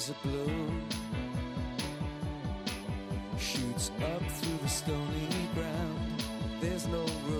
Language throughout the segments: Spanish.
is a blue shoots up through the stony ground. There's no room,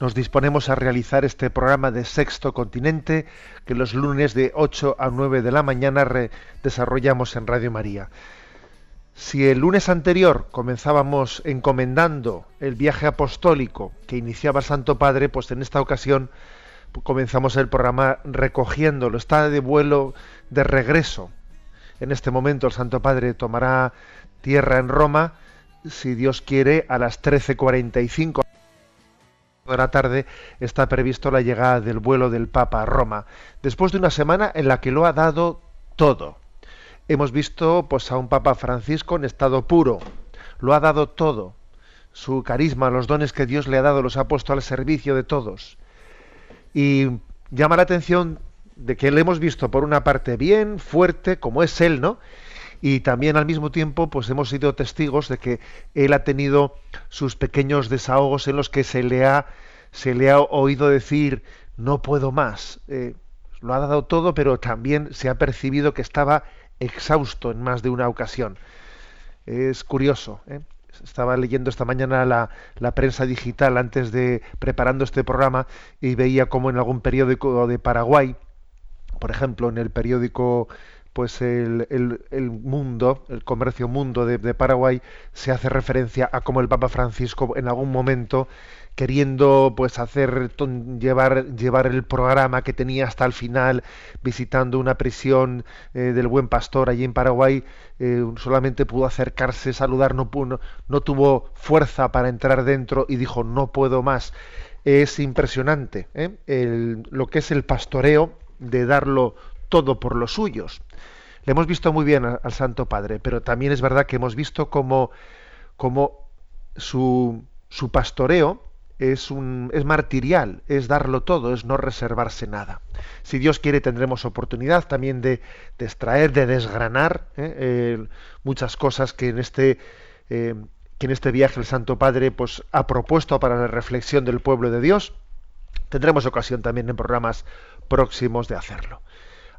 nos disponemos a realizar este programa de Sexto Continente que los lunes de 8 a 9 de la mañana desarrollamos en Radio María. Si el lunes anterior comenzábamos encomendando el viaje apostólico que iniciaba el Santo Padre, pues en esta ocasión comenzamos el programa recogiéndolo. Está de vuelo de regreso. En este momento el Santo Padre tomará tierra en Roma, si Dios quiere, a las 13.45 de la tarde está previsto la llegada del vuelo del Papa a Roma, después de una semana en la que lo ha dado todo. Hemos visto pues, a un Papa Francisco en estado puro, lo ha dado todo. Su carisma, los dones que Dios le ha dado, los ha puesto al servicio de todos. Y llama la atención de que le hemos visto por una parte bien, fuerte, como es él, ¿no? Y también al mismo tiempo, pues hemos sido testigos de que él ha tenido sus pequeños desahogos en los que se le ha, se le ha oído decir no puedo más. Eh, lo ha dado todo, pero también se ha percibido que estaba exhausto en más de una ocasión. Es curioso. ¿eh? Estaba leyendo esta mañana la, la prensa digital antes de preparando este programa y veía como en algún periódico de Paraguay, por ejemplo, en el periódico pues el, el- mundo, el comercio mundo de, Paraguay, se hace referencia a cómo el Papa Francisco en algún momento queriendo pues hacer llevar llevar el programa que tenía hasta el final visitando una prisión eh, del buen pastor allí en Paraguay eh, solamente pudo acercarse saludar no, no, no tuvo fuerza para entrar dentro y dijo no puedo más es impresionante ¿eh? El- lo que es el pastoreo de darlo todo por los suyos le hemos visto muy bien al Santo Padre, pero también es verdad que hemos visto como, como su, su pastoreo es, un, es martirial, es darlo todo, es no reservarse nada. Si Dios quiere tendremos oportunidad también de, extraer, de desgranar. Eh, muchas cosas que en este eh, que en este viaje el Santo Padre pues, ha propuesto para la reflexión del pueblo de Dios. Tendremos ocasión también en programas próximos de hacerlo.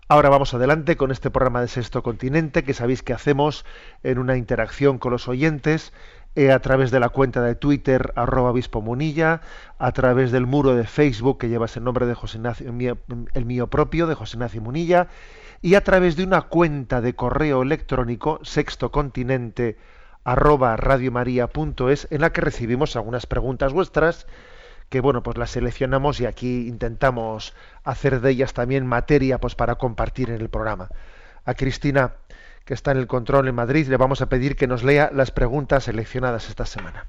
Ahora vamos adelante con este programa de Sexto Continente que sabéis que hacemos en una interacción con los oyentes eh, a través de la cuenta de Twitter arroba Munilla, a través del muro de Facebook que lleva ese nombre de José Ignacio, el mío, el mío propio, de José Ignacio Munilla, y a través de una cuenta de correo electrónico sextocontinente arroba radiomaria.es en la que recibimos algunas preguntas vuestras que bueno pues las seleccionamos y aquí intentamos hacer de ellas también materia pues para compartir en el programa a Cristina que está en el control en Madrid le vamos a pedir que nos lea las preguntas seleccionadas esta semana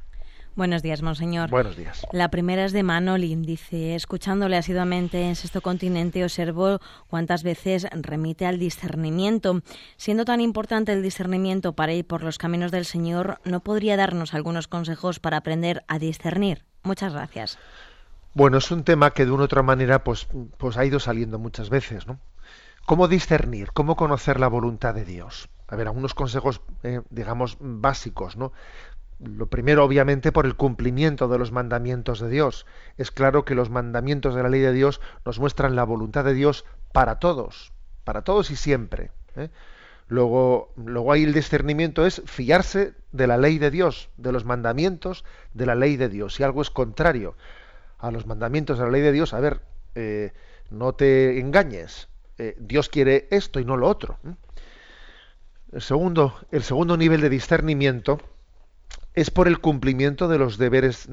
Buenos días, monseñor. buenos días La primera es de Manolin. Dice, escuchándole asiduamente en Sexto Continente, observo cuántas veces remite al discernimiento. Siendo tan importante el discernimiento para ir por los caminos del Señor, ¿no podría darnos algunos consejos para aprender a discernir? Muchas gracias. Bueno, es un tema que de una u otra manera pues, pues ha ido saliendo muchas veces, ¿no? ¿Cómo discernir? ¿Cómo conocer la voluntad de Dios? A ver, algunos consejos, eh, digamos, básicos, ¿no? Lo primero, obviamente, por el cumplimiento de los mandamientos de Dios. Es claro que los mandamientos de la ley de Dios nos muestran la voluntad de Dios para todos, para todos y siempre. ¿eh? Luego, luego ahí el discernimiento es fiarse de la ley de Dios, de los mandamientos de la ley de Dios. Si algo es contrario a los mandamientos de la ley de Dios, a ver, eh, no te engañes. Eh, Dios quiere esto y no lo otro. El segundo, el segundo nivel de discernimiento es por el cumplimiento de los deberes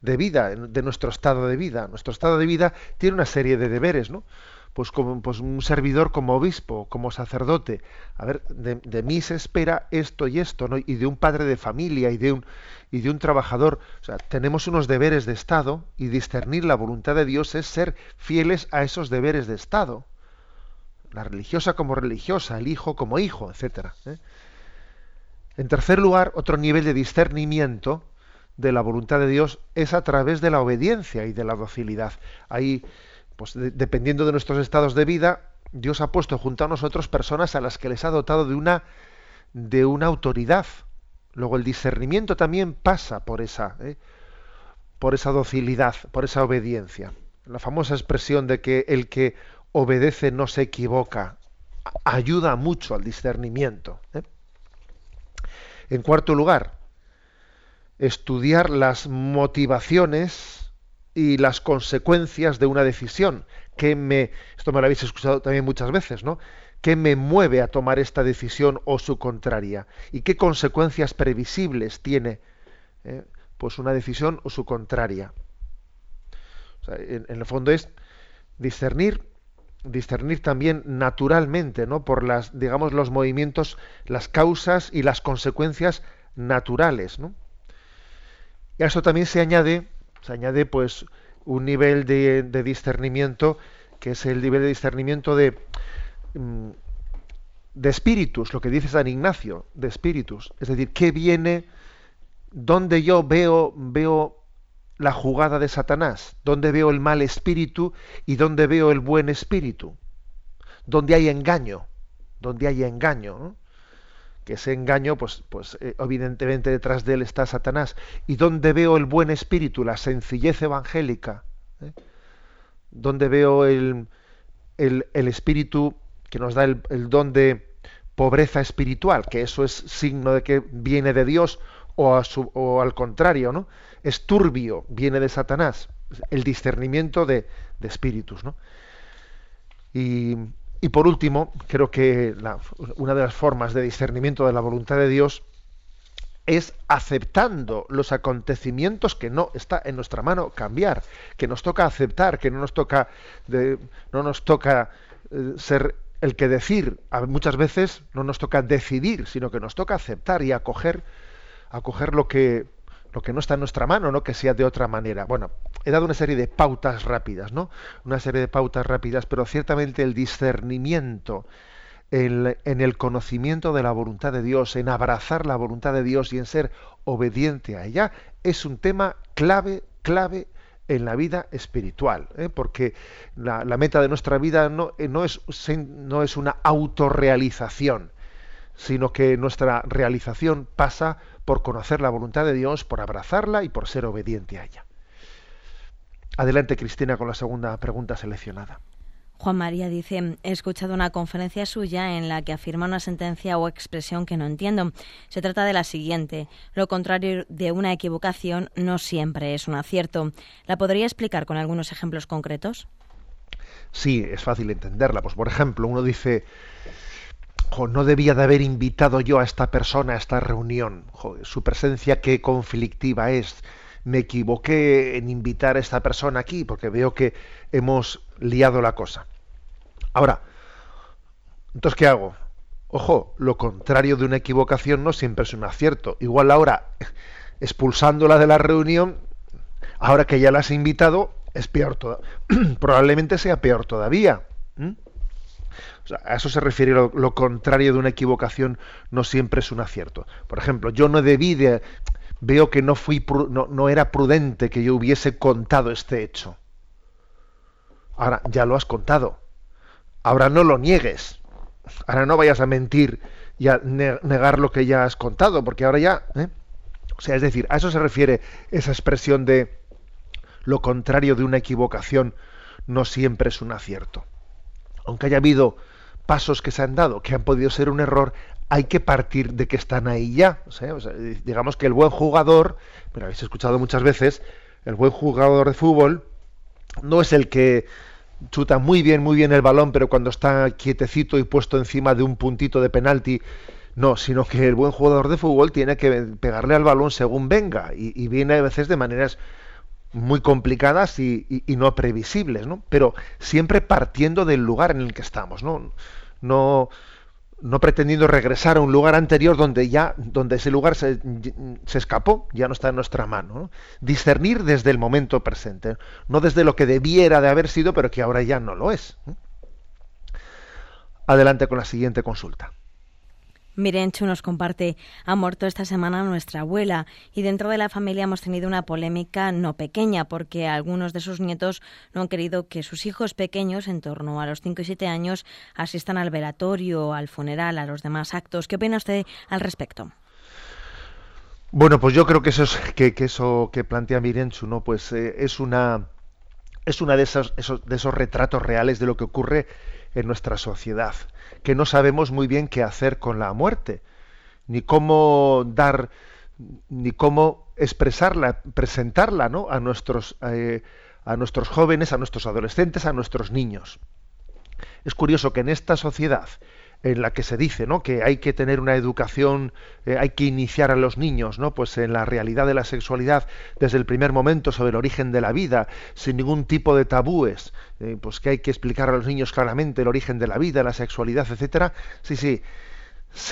de vida, de nuestro estado de vida. Nuestro estado de vida tiene una serie de deberes, ¿no? Pues como pues un servidor como obispo, como sacerdote. A ver, de, mí se espera esto y esto, ¿no? Y de un padre de familia y de un y de un trabajador. O sea, tenemos unos deberes de Estado y discernir la voluntad de Dios es ser fieles a esos deberes de Estado. La religiosa como religiosa, el hijo como hijo, etcétera. ¿eh? En tercer lugar, otro nivel de discernimiento de la voluntad de Dios es a través de la obediencia y de la docilidad. Ahí pues dependiendo de nuestros estados de vida, Dios ha puesto junto a nosotros personas a las que les ha dotado de una, de una autoridad. Luego el discernimiento también pasa por esa, ¿eh? por esa docilidad, por esa obediencia. La famosa expresión de que el que obedece no se equivoca ayuda mucho al discernimiento. ¿eh? En cuarto lugar, estudiar las motivaciones y las consecuencias de una decisión. que me, esto me lo habéis escuchado también muchas veces, ¿no? ¿Qué me mueve a tomar esta decisión o su contraria? ¿Y qué consecuencias previsibles tiene eh, pues una decisión o su contraria? en, el fondo es discernir, discernir también naturalmente, ¿no? Por las, digamos, los movimientos, las causas y las consecuencias naturales, ¿no? Y a eso también se añade se añade pues un nivel de, discernimiento que es el nivel de discernimiento de, mm, de espíritus, lo que dice San Ignacio, de espíritus. Es decir, ¿qué viene? ¿Dónde yo veo, veo la jugada de Satanás? ¿Dónde veo el mal espíritu y dónde veo el buen espíritu? ¿Dónde hay engaño? ¿Dónde hay engaño? ¿no? Que ese engaño, pues, pues eh, evidentemente detrás de él está Satanás. ¿Y dónde veo el buen espíritu, la sencillez evangélica? ¿Eh? ¿Dónde veo el, el, espíritu que nos da el, don de pobreza espiritual? Que eso es signo de que viene de Dios o, o al contrario, ¿no? Es turbio, viene de Satanás. El discernimiento de, de espíritus, ¿no? Y, y por último, creo que una de las formas de discernimiento de la voluntad de Dios es aceptando los acontecimientos que no está en nuestra mano cambiar, que nos toca aceptar, que no nos toca no nos toca eh, ser el que decir, muchas veces no nos toca decidir, sino que nos toca aceptar y acoger acoger lo que lo que no está en nuestra mano, ¿no? Que sea de otra manera. Bueno, he dado una serie de pautas rápidas, ¿no? Una serie de pautas rápidas, pero ciertamente el discernimiento, en el conocimiento de la voluntad de Dios, en abrazar la voluntad de Dios y en ser obediente a ella, es un tema clave, clave en la vida espiritual, ¿eh? porque la, meta de nuestra vida no, eh, es una autorrealización, sino que nuestra realización pasa por conocer la voluntad de Dios, por abrazarla y por ser obediente a ella. Adelante, Cristina, con la segunda pregunta seleccionada. Juan María dice, he escuchado una conferencia suya en la que afirma una sentencia o expresión que no entiendo. Se trata de la siguiente. Lo contrario de una equivocación no siempre es un acierto. ¿La podría explicar con algunos ejemplos concretos? Sí, es fácil entenderla. Pues por ejemplo, uno dice, no debía de haber invitado yo a esta persona a esta reunión. su presencia qué conflictiva es. Me equivoqué en invitar a esta persona aquí porque veo que hemos liado la cosa. Ahora, entonces, ¿qué hago? Ojo, lo contrario de una equivocación no siempre es un acierto. Igual ahora, expulsándola de la reunión, ahora que ya la has invitado, es peor todavía. Probablemente sea peor todavía a eso se refiere lo, contrario de una equivocación no siempre es un acierto. Por ejemplo, yo no debí de, veo que no fui no, no era prudente que yo hubiese contado este hecho. Ahora ya lo has contado. Ahora no lo niegues. Ahora no vayas a mentir y a negar lo que ya has contado, porque ahora ya, ¿eh? o sea, es decir, a eso se refiere esa expresión de lo contrario de una equivocación no siempre es un acierto. Aunque haya habido pasos que se han dado que han podido ser un error, hay que partir de que están ahí ya. digamos que el buen jugador, pero habéis escuchado muchas veces, el buen jugador de fútbol no es el que chuta muy bien, muy bien el balón, pero cuando está quietecito y puesto encima de un puntito de penalti, no, sino que el buen jugador de fútbol tiene que pegarle al balón según venga y, y viene a veces de maneras muy complicadas y, no previsibles, ¿no? Pero siempre partiendo del lugar en el que estamos, ¿no? No, no pretendiendo regresar a un lugar anterior donde ya, donde ese lugar se, se escapó, ya no está en nuestra mano. Discernir desde el momento presente, no desde lo que debiera de haber sido, pero que ahora ya no lo es. Adelante con la siguiente consulta. Mirenchu nos comparte, ha muerto esta semana nuestra abuela y dentro de la familia hemos tenido una polémica no pequeña porque algunos de sus nietos no han querido que sus hijos pequeños, en torno a los 5 y 7 años, asistan al velatorio, al funeral, a los demás actos. ¿Qué opina usted al respecto? Bueno, pues yo creo que eso, es, que, eso que plantea Mirenchu, ¿no? Pues eh, es una es una de esos, de esos retratos reales de lo que ocurre en nuestra sociedad que no sabemos muy bien qué hacer con la muerte, ni cómo dar, ni cómo expresarla, presentarla ¿no? a, nuestros, eh, a nuestros jóvenes, a nuestros adolescentes, a nuestros niños. Es curioso que en esta sociedad en la que se dice ¿no? que hay que tener una educación, eh, hay que iniciar a los niños ¿no? pues en la realidad de la sexualidad desde el primer momento sobre el origen de la vida, sin ningún tipo de tabúes, eh, pues que hay que explicar a los niños claramente el origen de la vida, la sexualidad, etcétera. Sí, sí,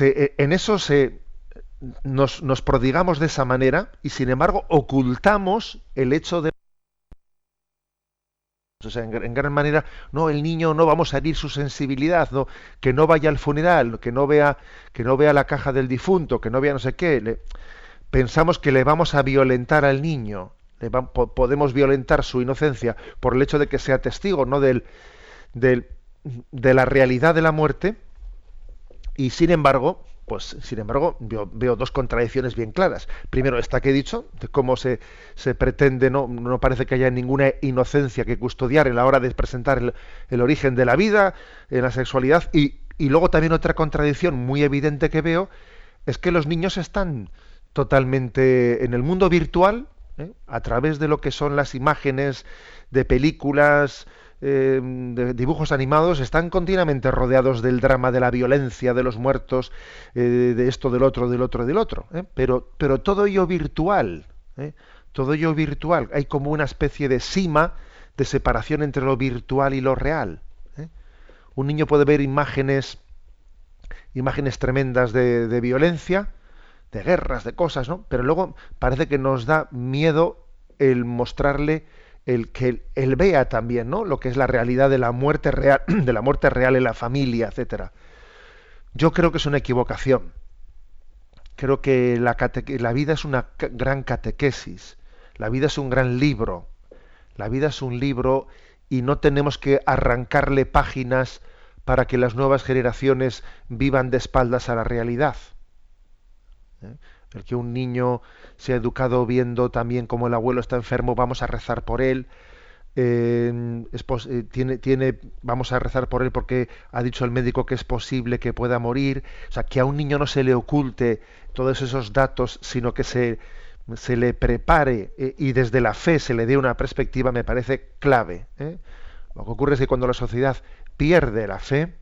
eh, en eso se, nos, nos prodigamos de esa manera y sin embargo ocultamos el hecho de en, gran manera, no, el niño no vamos a herir su sensibilidad, no, que no vaya al funeral, que no vea, que no vea la caja del difunto, que no vea no sé qué. pensamos que le vamos a violentar al niño, le podemos violentar su inocencia por el hecho de que sea testigo, no del, de la realidad de la muerte, y sin embargo, pues sin embargo, veo, dos contradicciones bien claras. Primero, esta que he dicho, de cómo se, se pretende, no, no parece que haya ninguna inocencia que custodiar en la hora de presentar el, origen de la vida, en la sexualidad, y, y, luego también otra contradicción muy evidente que veo es que los niños están totalmente en el mundo virtual, ¿eh? a través de lo que son las imágenes de películas, eh, de dibujos animados están continuamente rodeados del drama de la violencia, de los muertos, eh, de esto, del otro, del otro, del otro. ¿eh? Pero, pero todo ello virtual, todo ello virtual. Hay como una especie de sima de separación entre lo virtual y lo real. Un niño puede ver imágenes, imágenes tremendas de, de violencia, de guerras, de cosas, ¿no? Pero luego parece que nos da miedo el mostrarle el que él vea también, ¿no? Lo que es la realidad de la muerte real, de la muerte real en la familia, etcétera. Yo creo que es una equivocación. Creo que la, vida es una gran catequesis. La vida es un gran libro. La vida es un libro y no tenemos que arrancarle páginas para que las nuevas generaciones vivan de espaldas a la realidad. ¿Eh? El que un niño sea educado viendo también como el abuelo está enfermo, vamos a rezar por él. Eh, eh, tiene, vamos a rezar por él porque ha dicho el médico que es posible que pueda morir. O sea, que a un niño no se le oculte todos esos datos, sino que se, se le prepare eh, y desde la fe se le dé una perspectiva, me parece clave. Lo que ocurre es que cuando la sociedad pierde la fe,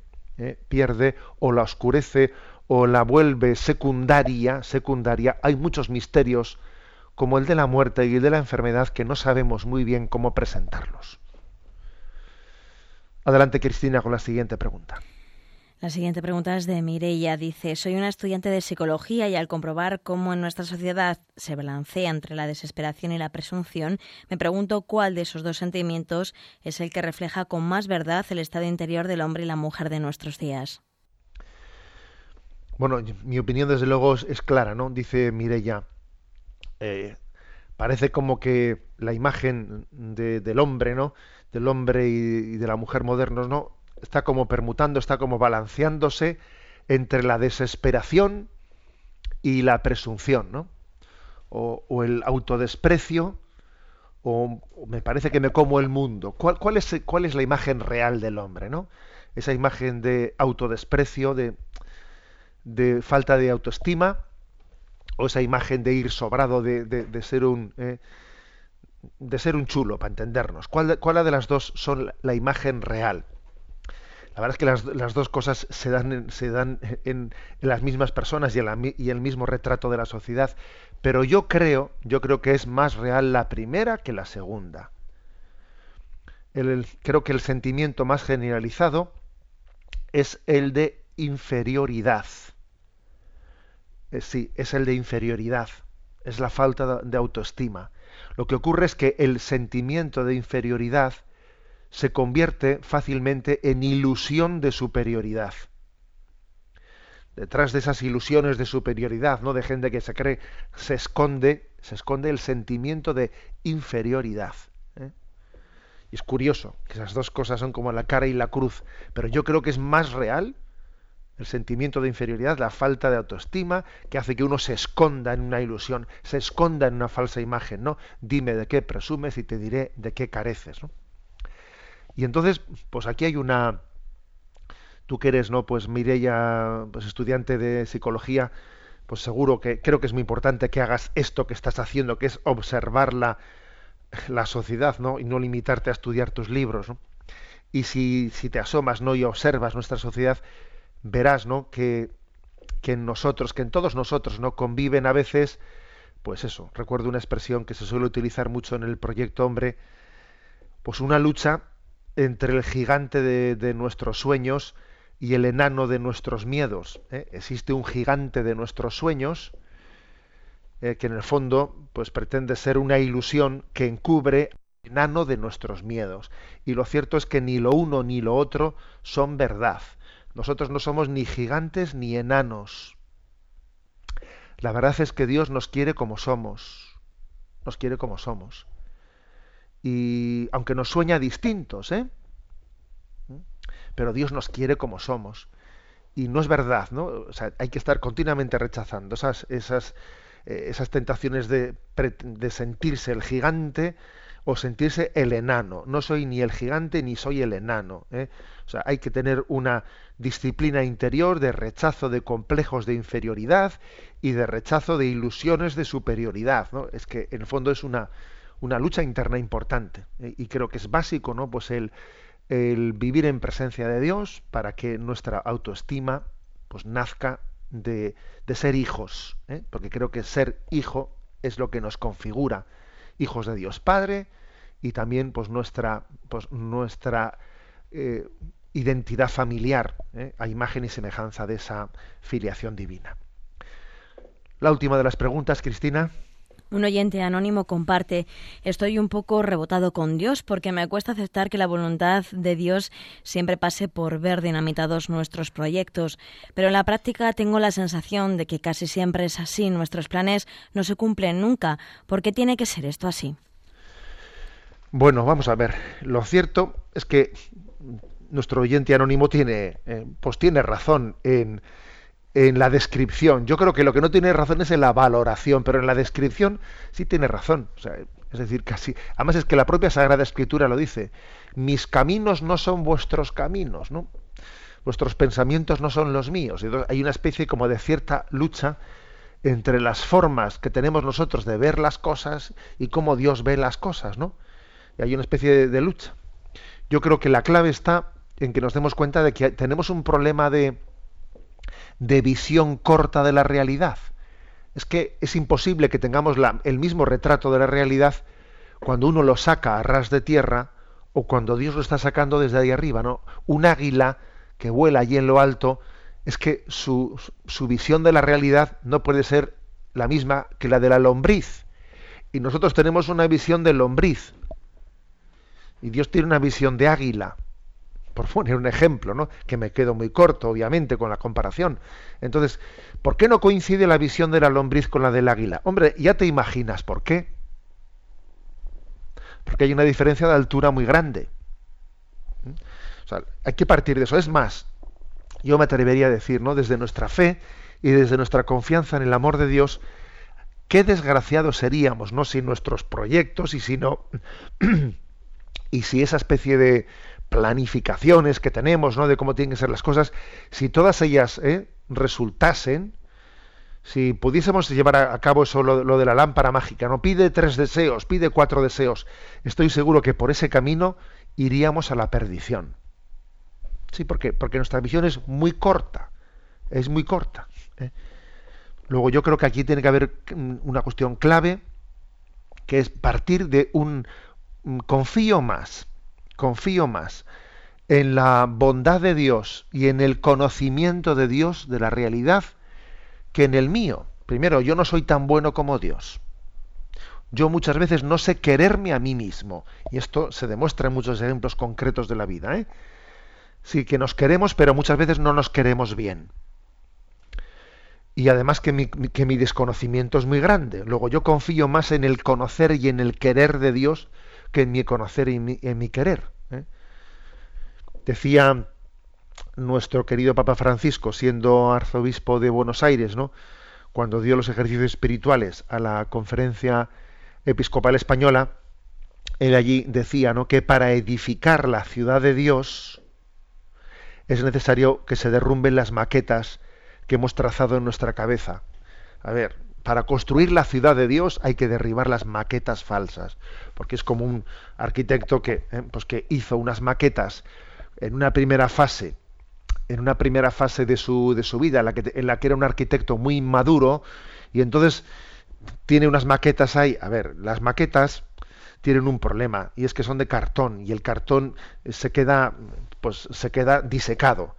pierde o la oscurece o la vuelve secundaria, secundaria, hay muchos misterios como el de la muerte y el de la enfermedad que no sabemos muy bien cómo presentarlos. Adelante Cristina con la siguiente pregunta. La siguiente pregunta es de Mireia. Dice, soy una estudiante de psicología y al comprobar cómo en nuestra sociedad se balancea entre la desesperación y la presunción, me pregunto cuál de esos dos sentimientos es el que refleja con más verdad el estado interior del hombre y la mujer de nuestros días. Bueno, mi opinión desde luego es, clara, ¿no? Dice Mireya, eh, parece como que la imagen del hombre, ¿no? Del hombre y, de la mujer modernos, ¿no? Está como permutando, está como balanceándose entre la desesperación y la presunción, ¿no? O, el autodesprecio, o, me parece que me como el mundo. ¿Cuál, cuál, es, ¿Cuál es la imagen real del hombre, ¿no? Esa imagen de autodesprecio, de de falta de autoestima o esa imagen de ir sobrado de, de, ser un eh, de ser un chulo para entendernos ¿Cuál de, cuál de las dos son la imagen real La verdad es que las, las dos cosas se dan, en- se dan en, las mismas personas y y el mismo retrato de la sociedad, pero yo creo, yo creo que es más real la primera que la segunda. Creo que el sentimiento más generalizado es el de inferioridad. Eh, sí, es el de inferioridad. Es la falta de autoestima. Lo que ocurre es que el sentimiento de inferioridad se convierte fácilmente en ilusión de superioridad. Detrás de esas ilusiones de superioridad, ¿no? de gente que se cree, se esconde, se esconde el sentimiento de inferioridad. ¿eh? Y es curioso que esas dos cosas son como la cara y la cruz, pero yo creo que es más real el sentimiento de inferioridad, la falta de autoestima, que hace que uno se esconda en una ilusión, se esconda en una falsa imagen, ¿no? Dime de qué presumes y te diré de qué careces, ¿no? Y entonces, pues aquí hay una, tú que eres, ¿no? Pues Mireia, pues estudiante de psicología, pues seguro que creo que es muy importante que hagas esto que estás haciendo, que es observar la, la sociedad, ¿no? Y no limitarte a estudiar tus libros, ¿no? Y si, si te asomas, ¿no? Y observas nuestra sociedad, verás, ¿no? Que, que en nosotros, que en todos nosotros, ¿no? Conviven a veces, pues eso, recuerdo una expresión que se suele utilizar mucho en el proyecto Hombre, pues una lucha entre el gigante de, de nuestros sueños y el enano de nuestros miedos. ¿eh? Existe un gigante de nuestros sueños eh, que en el fondo pues pretende ser una ilusión que encubre el enano de nuestros miedos. Y lo cierto es que ni lo uno ni lo otro son verdad. Nosotros no somos ni gigantes ni enanos. La verdad es que Dios nos quiere como somos. Nos quiere como somos y aunque nos sueña distintos, ¿eh? Pero Dios nos quiere como somos. Y no es verdad, ¿no? O sea, hay que estar continuamente rechazando esas, esas, eh, esas tentaciones de, de sentirse el gigante o sentirse el enano. No soy ni el gigante ni soy el enano. ¿eh? O sea, hay que tener una disciplina interior de rechazo de complejos de inferioridad y de rechazo de ilusiones de superioridad. ¿no? Es que en el fondo es una, una lucha interna importante ¿eh? y creo que es básico no pues el, el vivir en presencia de Dios para que nuestra autoestima pues nazca de, de ser hijos ¿eh? porque creo que ser hijo es lo que nos configura hijos de Dios Padre y también pues nuestra pues nuestra eh, identidad familiar ¿eh? a imagen y semejanza de esa filiación divina la última de las preguntas Cristina Un oyente anónimo comparte, estoy un poco rebotado con Dios porque me cuesta aceptar que la voluntad de Dios siempre pase por ver dinamitados nuestros proyectos, pero en la práctica tengo la sensación de que casi siempre es así, nuestros planes no se cumplen nunca. ¿Por qué tiene que ser esto así? Bueno, vamos a ver. Lo cierto es que nuestro oyente anónimo tiene, eh, pues tiene razón en, en la descripción. Yo creo que lo que no tiene razón es en la valoración, pero en la descripción sí tiene razón. O sea, es decir, casi. Además es que la propia Sagrada Escritura lo dice. Mis caminos no son vuestros caminos, ¿no? Vuestros pensamientos no son los míos. Hay una especie como de cierta lucha entre las formas que tenemos nosotros de ver las cosas y cómo Dios ve las cosas, ¿no? Y hay una especie de, lucha. Yo creo que la clave está en que nos demos cuenta de que tenemos un problema de, de visión corta de la realidad. Es que es imposible que tengamos el mismo retrato de la realidad cuando uno lo saca a ras de tierra o cuando Dios lo está sacando desde ahí arriba, ¿no? Un águila que vuela allí en lo alto, es que su, su visión de la realidad no puede ser la misma que la de la lombriz. Y nosotros tenemos una visión de lombriz. Y Dios tiene una visión de águila por poner un ejemplo, ¿no? que me quedo muy corto, obviamente, con la comparación. Entonces, ¿por qué no coincide la visión de la lombriz con la del águila? Hombre, ya te imaginas por qué. Porque hay una diferencia de altura muy grande. ¿Mm? Hay que partir de eso. Es más, yo me atrevería a decir, ¿no? Desde nuestra fe y desde nuestra confianza en el amor de Dios, qué desgraciados seríamos, ¿no? Si nuestros proyectos y si no. y si esa especie de planificaciones que tenemos, ¿no? De cómo tienen que ser las cosas, si todas ellas ¿eh? resultasen, si pudiésemos llevar a cabo eso, lo, lo, de la lámpara mágica, no pide tres deseos, pide cuatro deseos, estoy seguro que por ese camino iríamos a la perdición. Sí, porque, porque nuestra visión es muy corta, es muy corta. ¿eh? Luego yo creo que aquí tiene que haber mm, una cuestión clave, que es partir de un confío más, confío más en la bondad de Dios y en el conocimiento de Dios de la realidad que en el mío. Primero, yo no soy tan bueno como Dios. Yo muchas veces no sé quererme a mí mismo. Y esto se demuestra en muchos ejemplos concretos de la vida. ¿eh? Sí, que nos queremos, pero muchas veces no nos queremos bien. Y además que mi, que mi desconocimiento es muy grande. Luego yo confío más en el conocer y en el querer de Dios que en mi conocer y en mi, querer. ¿eh? Decía nuestro querido Papa Francisco, siendo arzobispo de Buenos Aires, ¿no? cuando dio los ejercicios espirituales a la conferencia episcopal española, él allí decía ¿no? que para edificar la ciudad de Dios es necesario que se derrumben las maquetas que hemos trazado en nuestra cabeza. A ver, para construir la ciudad de Dios hay que derribar las maquetas falsas, porque es como un arquitecto que, eh, pues que hizo unas maquetas en una primera fase, en una primera fase de su, de su vida, en la, que, en la que era un arquitecto muy maduro, y entonces tiene unas maquetas ahí. A ver, las maquetas tienen un problema y es que son de cartón y el cartón se queda pues se queda disecado.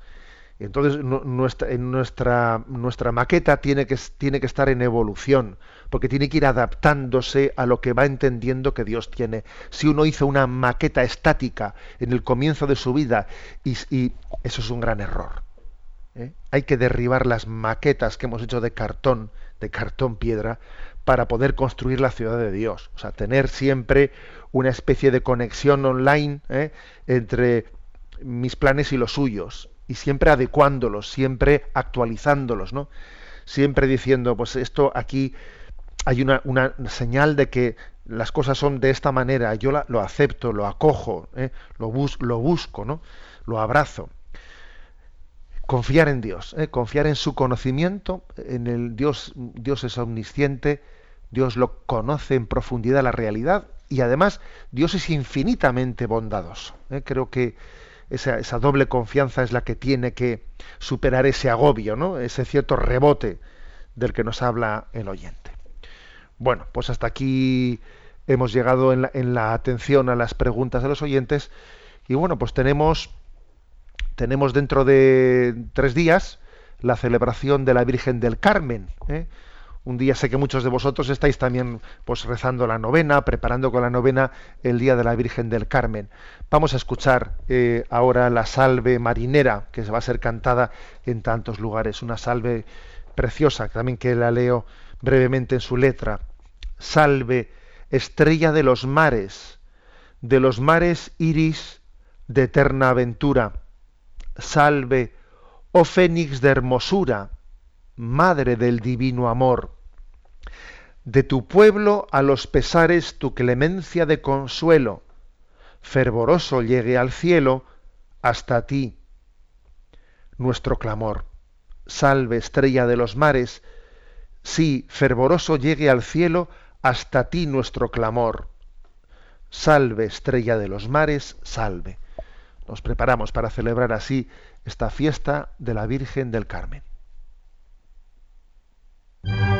Entonces nuestra, nuestra, maqueta tiene que, tiene que estar en evolución, porque tiene que ir adaptándose a lo que va entendiendo que Dios tiene. Si uno hizo una maqueta estática en el comienzo de su vida, y, eso es un gran error. ¿eh? Hay que derribar las maquetas que hemos hecho de cartón, de cartón piedra, para poder construir la ciudad de Dios. O sea, tener siempre una especie de conexión online ¿eh? entre mis planes y los suyos, y siempre adecuándolos, siempre actualizándolos, ¿no? Siempre diciendo, pues esto aquí hay una, señal de que las cosas son de esta manera, yo lo acepto, lo acojo, ¿eh? lo busco, ¿no? Lo abrazo confiar en Dios, ¿eh? confiar en su conocimiento, en el Dios, Dios es omnisciente, Dios lo conoce en profundidad la realidad y además Dios es infinitamente bondadoso. ¿eh? Creo que esa, esa, doble confianza es la que tiene que superar ese agobio, ¿no? ese cierto rebote del que nos habla el oyente. Bueno, pues hasta aquí hemos llegado en la, en la atención a las preguntas de los oyentes y bueno, pues tenemos, tenemos dentro de tres días la celebración de la Virgen del Carmen. ¿eh? Un día sé que muchos de vosotros estáis también pues rezando la novena, preparando con la novena el día de la Virgen del Carmen. Vamos a escuchar eh, ahora la salve marinera que se va a ser cantada en tantos lugares, una salve preciosa también que la leo brevemente en su letra. Salve, estrella de los mares, de los mares iris de eterna aventura. Salve, oh fénix de hermosura, Madre del divino amor. De tu pueblo a los pesares tu clemencia de consuelo, fervoroso llegue al cielo hasta ti nuestro clamor. Salve, estrella de los mares, sí, fervoroso llegue al cielo hasta ti nuestro clamor. Salve, estrella de los mares, salve. Nos preparamos para celebrar así esta fiesta de la Virgen del Carmen. Thank you.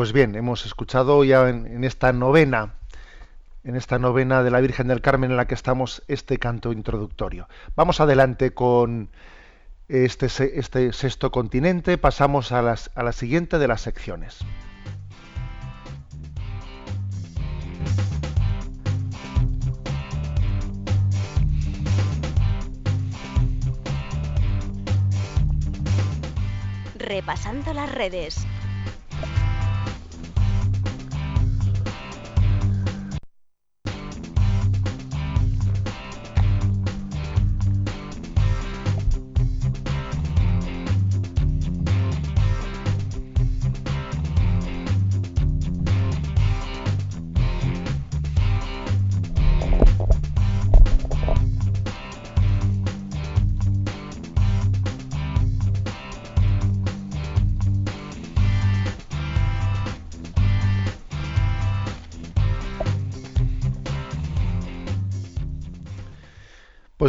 Pues bien, hemos escuchado ya en, esta novena, en esta novena de la Virgen del Carmen en la que estamos, este canto introductorio. Vamos adelante con este, este sexto continente, pasamos a, las, a la siguiente de las secciones. Repasando las redes.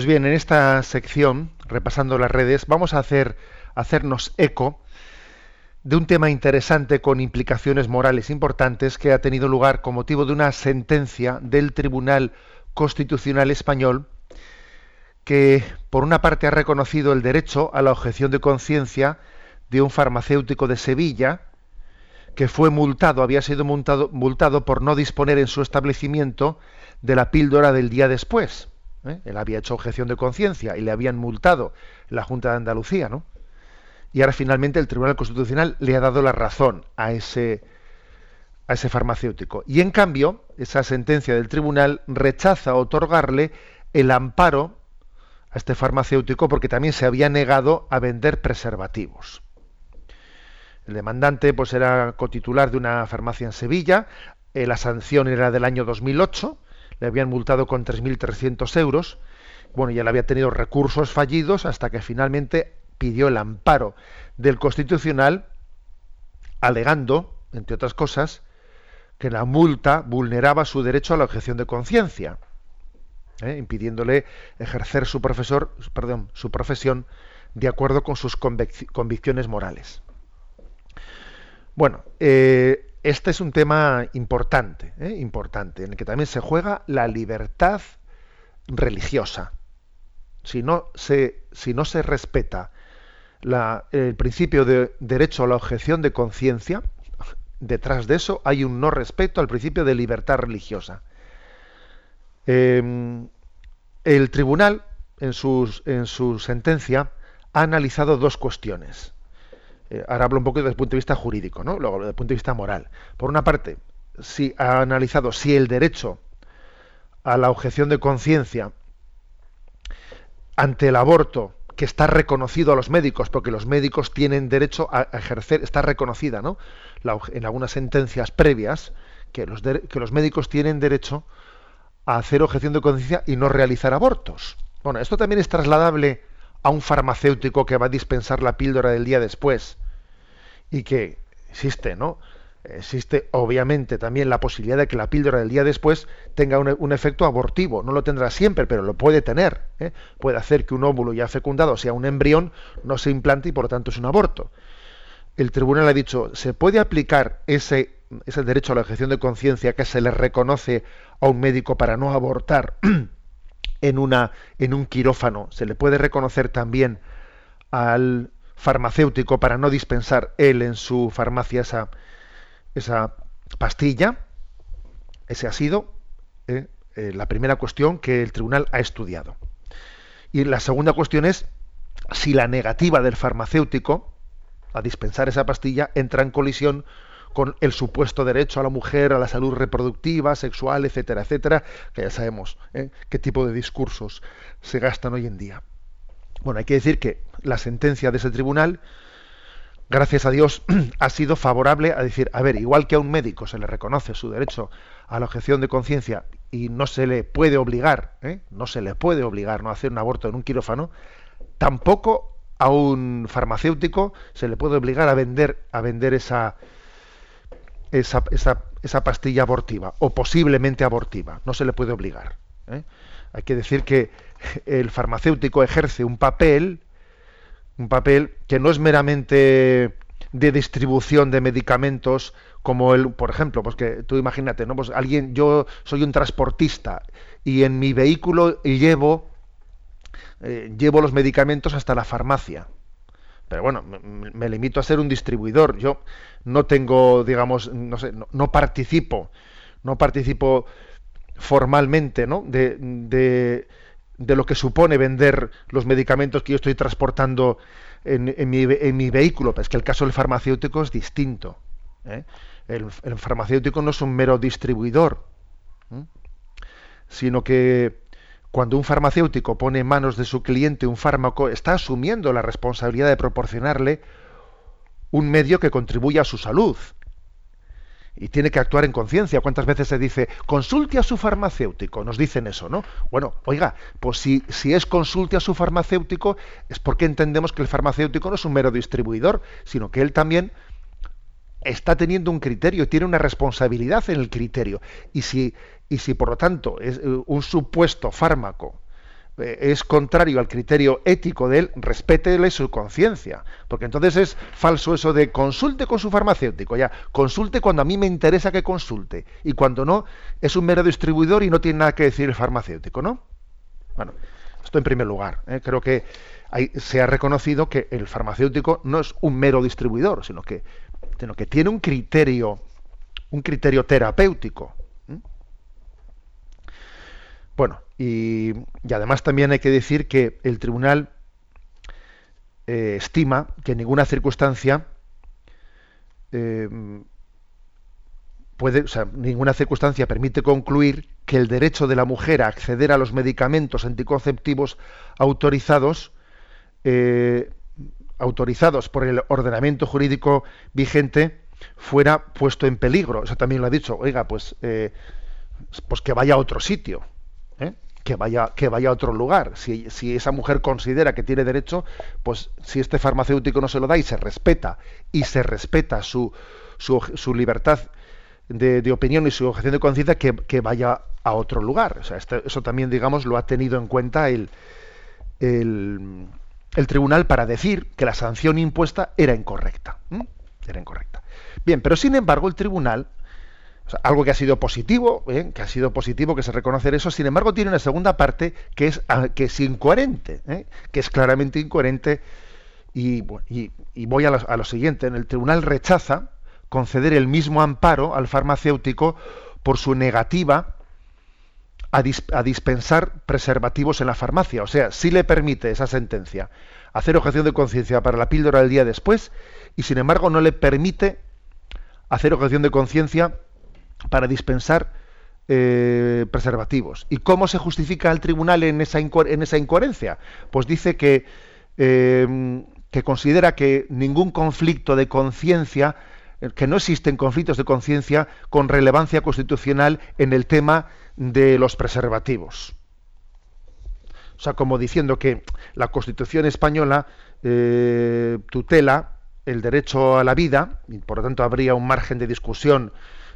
Pues bien, en esta sección, repasando las redes, vamos a hacer, hacernos eco de un tema interesante con implicaciones morales importantes que ha tenido lugar con motivo de una sentencia del Tribunal Constitucional Español que, por una parte, ha reconocido el derecho a la objeción de conciencia de un farmacéutico de Sevilla que fue multado, había sido multado, multado por no disponer en su establecimiento de la píldora del día después. ¿Eh? Él había hecho objeción de conciencia y le habían multado la Junta de Andalucía, ¿no? Y ahora finalmente el Tribunal Constitucional le ha dado la razón a ese, a ese farmacéutico. Y en cambio, esa sentencia del tribunal rechaza otorgarle el amparo a este farmacéutico porque también se había negado a vender preservativos. El demandante pues era cotitular de una farmacia en Sevilla, eh, la sanción era del año 2008 le habían multado con 3.300 euros. Bueno, ya le había tenido recursos fallidos hasta que finalmente pidió el amparo del Constitucional, alegando, entre otras cosas, que la multa vulneraba su derecho a la objeción de conciencia, ¿eh? impidiéndole ejercer su, profesor, perdón, su profesión de acuerdo con sus convicciones morales. Bueno, eh, este es un tema importante, ¿eh? importante, en el que también se juega la libertad religiosa. Si no se, respeta el principio de derecho a la objeción de conciencia, detrás de eso hay un no respeto al principio de libertad religiosa. Em, el tribunal, en su sentencia, ha analizado dos cuestiones. Eh, ahora hablo un poco desde el punto de vista jurídico, ¿no? Luego desde el punto de vista moral. Por una parte, si ha analizado si el derecho a la objeción de conciencia ante el aborto que está reconocido a los médicos, porque los médicos tienen derecho a ejercer, está reconocida, ¿no? en algunas sentencias previas, que los, que los médicos tienen derecho a hacer objeción de conciencia y no realizar abortos. Bueno, esto también es trasladable a un farmacéutico que va a dispensar la píldora del día después y que existe, ¿no? Existe obviamente también la posibilidad de que la píldora del día después tenga un, efecto abortivo. No lo tendrá siempre, pero lo puede tener. ¿eh? Puede hacer que un óvulo ya fecundado, sea un embrión, no se implante y por lo tanto es un aborto. El tribunal ha dicho, ¿se puede aplicar ese, ese derecho a la objeción de conciencia que se le reconoce a un médico para no abortar en, una, en un quirófano? ¿Se le puede reconocer también al farmacéutico para no dispensar él en su farmacia esa, esa pastilla. Ese ha sido eh, eh, la primera cuestión que el tribunal ha estudiado. Y la segunda cuestión es si la negativa del farmacéutico a dispensar esa pastilla entra en colisión con el supuesto derecho a la mujer, a la salud reproductiva, sexual, etcétera, etcétera, que ya sabemos eh, qué tipo de discursos se gastan hoy en día. Bueno, hay que decir que la sentencia de ese tribunal, gracias a Dios, ha sido favorable a decir, a ver, igual que a un médico se le reconoce su derecho a la objeción de conciencia y no se le puede obligar, ¿eh? no se le puede obligar ¿no? a hacer un aborto en un quirófano, tampoco a un farmacéutico se le puede obligar a vender, a vender esa, esa, esa, pastilla abortiva o posiblemente abortiva. No se le puede obligar. ¿eh? Hay que decir que el farmacéutico ejerce un papel, un papel que no es meramente de distribución de medicamentos como el, por ejemplo, pues que tú imagínate, ¿no? Pues alguien, yo soy un transportista y en mi vehículo llevo eh, llevo los medicamentos hasta la farmacia. Pero bueno, me, limito a ser un distribuidor. Yo no tengo, digamos, no sé, no, participo, no participo formalmente, ¿no? De, de, lo que supone vender los medicamentos que yo estoy transportando en, en, mi, en mi, vehículo. Pero es que el caso del farmacéutico es distinto. ¿eh? El, farmacéutico no es un mero distribuidor, sino que cuando un farmacéutico pone en manos de su cliente un fármaco, está asumiendo la responsabilidad de proporcionarle un medio que contribuya a su salud. Y tiene que actuar en conciencia. ¿Cuántas veces se dice, consulte a su farmacéutico? Nos dicen eso, ¿no? Bueno, oiga, pues si, si es consulte a su farmacéutico, es porque entendemos que el farmacéutico no es un mero distribuidor, sino que él también está teniendo un criterio, tiene una responsabilidad en el criterio. Y si, y si por lo tanto es eh, un supuesto fármaco es contrario al criterio ético de él, respétele su conciencia. Porque entonces es falso eso de consulte con su farmacéutico. Ya, consulte cuando a mí me interesa que consulte. Y cuando no, es un mero distribuidor y no tiene nada que decir el farmacéutico, ¿no? Bueno, esto en primer lugar. ¿eh? Creo que se ha reconocido que el farmacéutico no es un mero distribuidor, sino que sino que tiene un criterio, un criterio terapéutico. Bueno, y, además también hay que decir que el tribunal eh, estima que en ninguna circunstancia eh, puede, o sea, ninguna circunstancia permite concluir que el derecho de la mujer a acceder a los medicamentos anticonceptivos autorizados eh, autorizados por el ordenamiento jurídico vigente fuera puesto en peligro. Eso también lo ha dicho. Oiga, pues, eh, pues que vaya a otro sitio. Que vaya que vaya a otro lugar. Si, si, esa mujer considera que tiene derecho, pues si este farmacéutico no se lo da y se respeta y se respeta su, su, libertad de, opinión y su objeción de conciencia, que, vaya a otro lugar. O sea, eso también, digamos, lo ha tenido en cuenta el, el el tribunal para decir que la sanción impuesta era incorrecta. Era incorrecta. Bien, pero sin embargo el tribunal, algo que ha sido positivo, ¿eh? que ha sido positivo que se reconocer eso, sin embargo tiene una segunda parte que es, ah, que es incoherente, ¿eh? que es claramente incoherente y, voy a lo, a siguiente. El tribunal rechaza conceder el mismo amparo al farmacéutico por su negativa a, dispensar preservativos en la farmacia. O sea, si le permite esa sentencia hacer objeción de conciencia para la píldora del día después y sin embargo no le permite hacer objeción de conciencia para dispensar eh, preservativos. ¿Y cómo se justifica el tribunal en esa, en esa incoherencia? Pues dice que, eh, que considera que ningún conflicto de conciencia, que no existen conflictos de conciencia con relevancia constitucional en el tema de los preservativos. O sea, como diciendo que la Constitución española eh, tutela el derecho a la vida, y por lo tanto habría un margen de discusión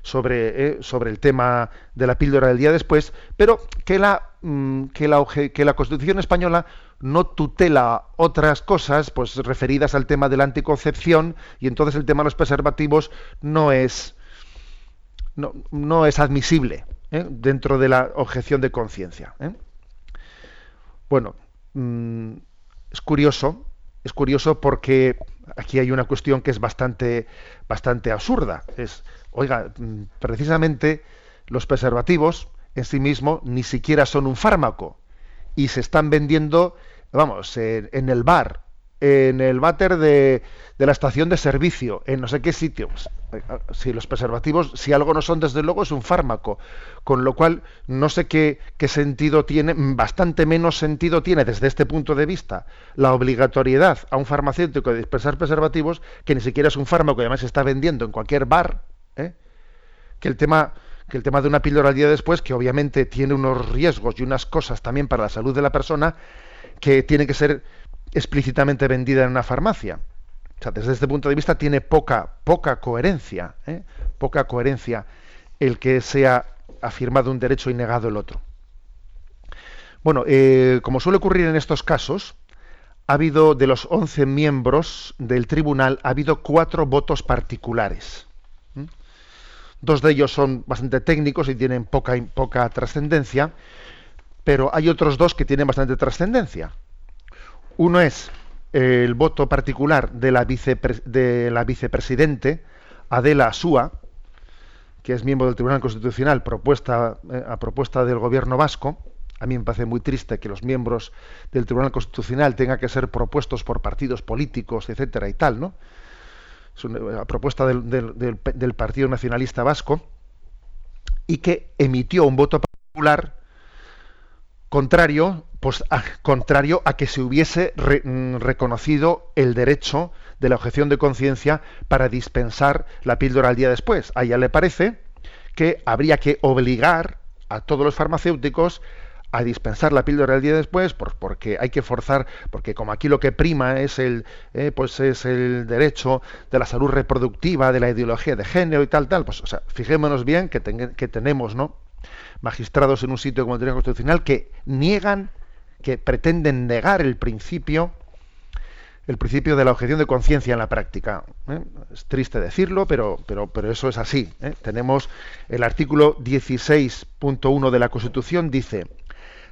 sobre, eh, sobre el tema de la píldora del día después, pero que la, mm, que, la, que la Constitución española no tutela otras cosas pues referidas al tema de la anticoncepción y entonces el tema de los preservativos no es no, no es admisible ¿eh? dentro de la objeción de conciencia. ¿eh? Bueno, mm, es curioso, es curioso porque aquí hay una cuestión que es bastante, bastante absurda. Es, oiga, mm, precisamente los preservativos en sí mismos ni siquiera son un fármaco y se están vendiendo, vamos, en el bar, en el váter de, de, la estación de servicio, en no sé qué sitios. Si los preservativos, si algo no son, desde luego es un fármaco. Con lo cual, no sé qué, qué sentido tiene, bastante menos sentido tiene desde este punto de vista la obligatoriedad a un farmacéutico de dispensar preservativos, que ni siquiera es un fármaco y además se está vendiendo en cualquier bar, ¿eh? que el tema que el tema de una píldora al día después, que obviamente tiene unos riesgos y unas cosas también para la salud de la persona, que tiene que ser explícitamente vendida en una farmacia. O sea, desde este punto de vista tiene poca, poca coherencia, ¿eh? poca coherencia el que sea afirmado un derecho y negado el otro. Bueno, eh, como suele ocurrir en estos casos, ha habido de los 11 miembros del tribunal, ha habido cuatro votos particulares. Dos de ellos son bastante técnicos y tienen poca, poca trascendencia, pero hay otros dos que tienen bastante trascendencia. Uno es el voto particular de la, de la vicepresidente Adela Asúa, que es miembro del Tribunal Constitucional propuesta, eh, a propuesta del gobierno vasco. A mí me parece muy triste que los miembros del Tribunal Constitucional tengan que ser propuestos por partidos políticos, etcétera y tal, ¿no? Es una, propuesta del, del, Partido Nacionalista Vasco y que emitió un voto particular contrario, pues, contrario a que se hubiese re, mm, reconocido el derecho de la objeción de conciencia para dispensar la píldora al día después. A ella le parece que habría que obligar a todos los farmacéuticos a dispensar la píldora el día después porque hay que forzar porque como aquí lo que prima es el eh, pues es el derecho de la salud reproductiva de la ideología de género y tal tal pues o sea fijémonos bien que, que tenemos no magistrados en un sitio como el Tribunal Constitucional que niegan que pretenden negar el principio el principio de la objeción de conciencia en la práctica. ¿eh? Es triste decirlo, pero, pero, pero eso es así. ¿eh? Tenemos el artículo 16.1 de la Constitución, dice,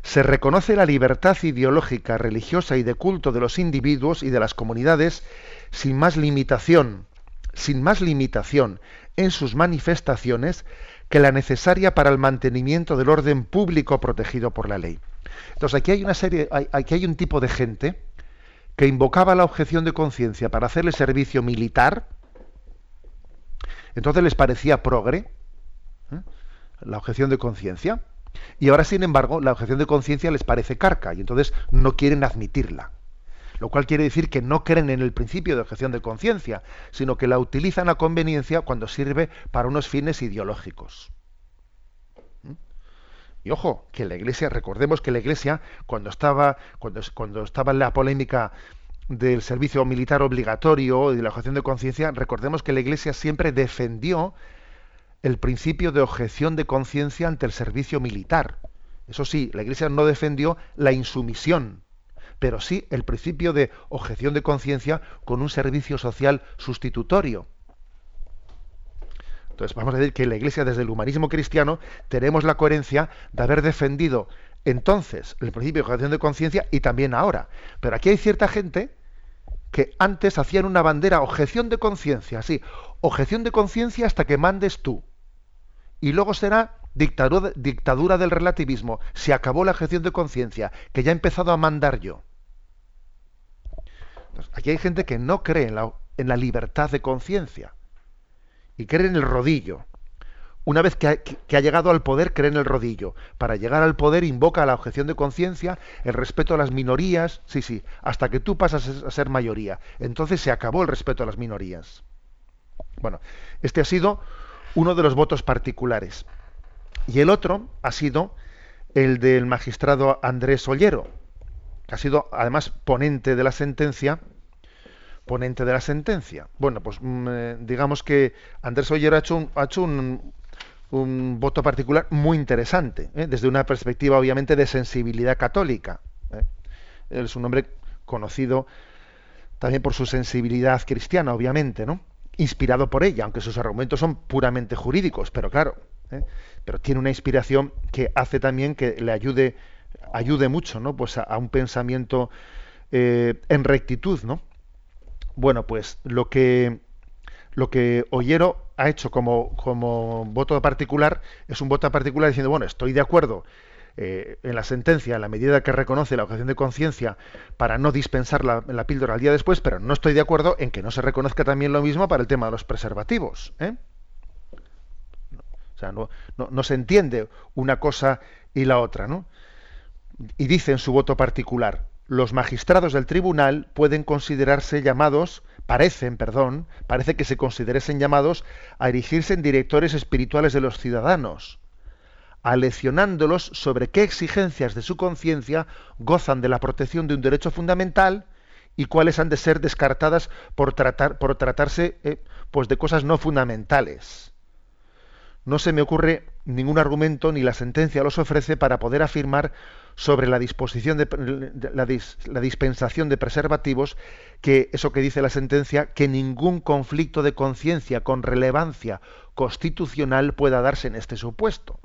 se reconoce la libertad ideológica, religiosa y de culto de los individuos y de las comunidades sin más limitación, sin más limitación en sus manifestaciones que la necesaria para el mantenimiento del orden público protegido por la ley. Entonces aquí hay una serie, aquí hay un tipo de gente, que invocaba la objeción de conciencia para hacerle servicio militar, entonces les parecía progre ¿eh? la objeción de conciencia. Y ahora, sin embargo, la objeción de conciencia les parece carca y entonces no quieren admitirla. Lo cual quiere decir que no creen en el principio de objeción de conciencia, sino que la utilizan a conveniencia cuando sirve para unos fines ideológicos. Y ojo, que la Iglesia, recordemos que la Iglesia, cuando estaba, cuando, cuando estaba en la polémica del servicio militar obligatorio y de la objeción de conciencia, recordemos que la Iglesia siempre defendió el principio de objeción de conciencia ante el servicio militar. Eso sí, la Iglesia no defendió la insumisión, pero sí el principio de objeción de conciencia con un servicio social sustitutorio. Entonces vamos a decir que la Iglesia desde el humanismo cristiano tenemos la coherencia de haber defendido entonces el principio de objeción de conciencia y también ahora. Pero aquí hay cierta gente que antes hacían una bandera objeción de conciencia, sí, objeción de conciencia hasta que mandes tú. Y luego será dictadura, del relativismo. Se acabó la objeción de conciencia, que ya he empezado a mandar yo. aquí hay gente que no cree en la libertad de conciencia y cree en el rodillo. Una vez que ha, llegado al poder, cree en el rodillo. Para llegar al poder invoca la objeción de conciencia, el respeto a las minorías, sí, sí, hasta que tú pasas a ser mayoría. Entonces se acabó el respeto a las minorías. Bueno, este ha sido uno de los votos particulares. Y el otro ha sido el del magistrado Andrés Ollero, que ha sido además ponente de la sentencia ponente de la sentencia. Bueno, pues mm, eh, digamos que Andrés Oyer ha hecho un, voto particular muy interesante, ¿eh? desde una perspectiva obviamente de sensibilidad católica. ¿eh? Él es un hombre conocido también por su sensibilidad cristiana, obviamente, ¿no? Inspirado por ella, aunque sus argumentos son puramente jurídicos, pero claro, pero tiene una inspiración que hace también que le ayude, ayude mucho, ¿no? Pues a, a un pensamiento en rectitud, ¿no? Bueno, pues lo que lo que Ollero ha hecho como, voto particular es un voto particular diciendo, bueno, estoy de acuerdo eh, en la sentencia, en la medida que reconoce la objeción de conciencia para no dispensar la, píldora al día después, pero no estoy de acuerdo en que no se reconozca también lo mismo para el tema de los preservativos. ¿eh? O sea, no, no, no se entiende una cosa y la otra, ¿no? Y dice en su voto particular, los magistrados del tribunal pueden considerarse llamados, parecen, perdón, parece que se consideresen llamados a erigirse en directores espirituales de los ciudadanos, aleccionándolos sobre qué exigencias de su conciencia gozan de la protección de un derecho fundamental y cuáles han de ser descartadas por, tratar, por tratarse eh, pues de cosas no fundamentales. No se me ocurre ningún argumento ni la sentencia los ofrece para poder afirmar sobre la disposición de, la, dispensación de preservativos que eso que dice la sentencia que ningún conflicto de conciencia con relevancia constitucional pueda darse en este supuesto.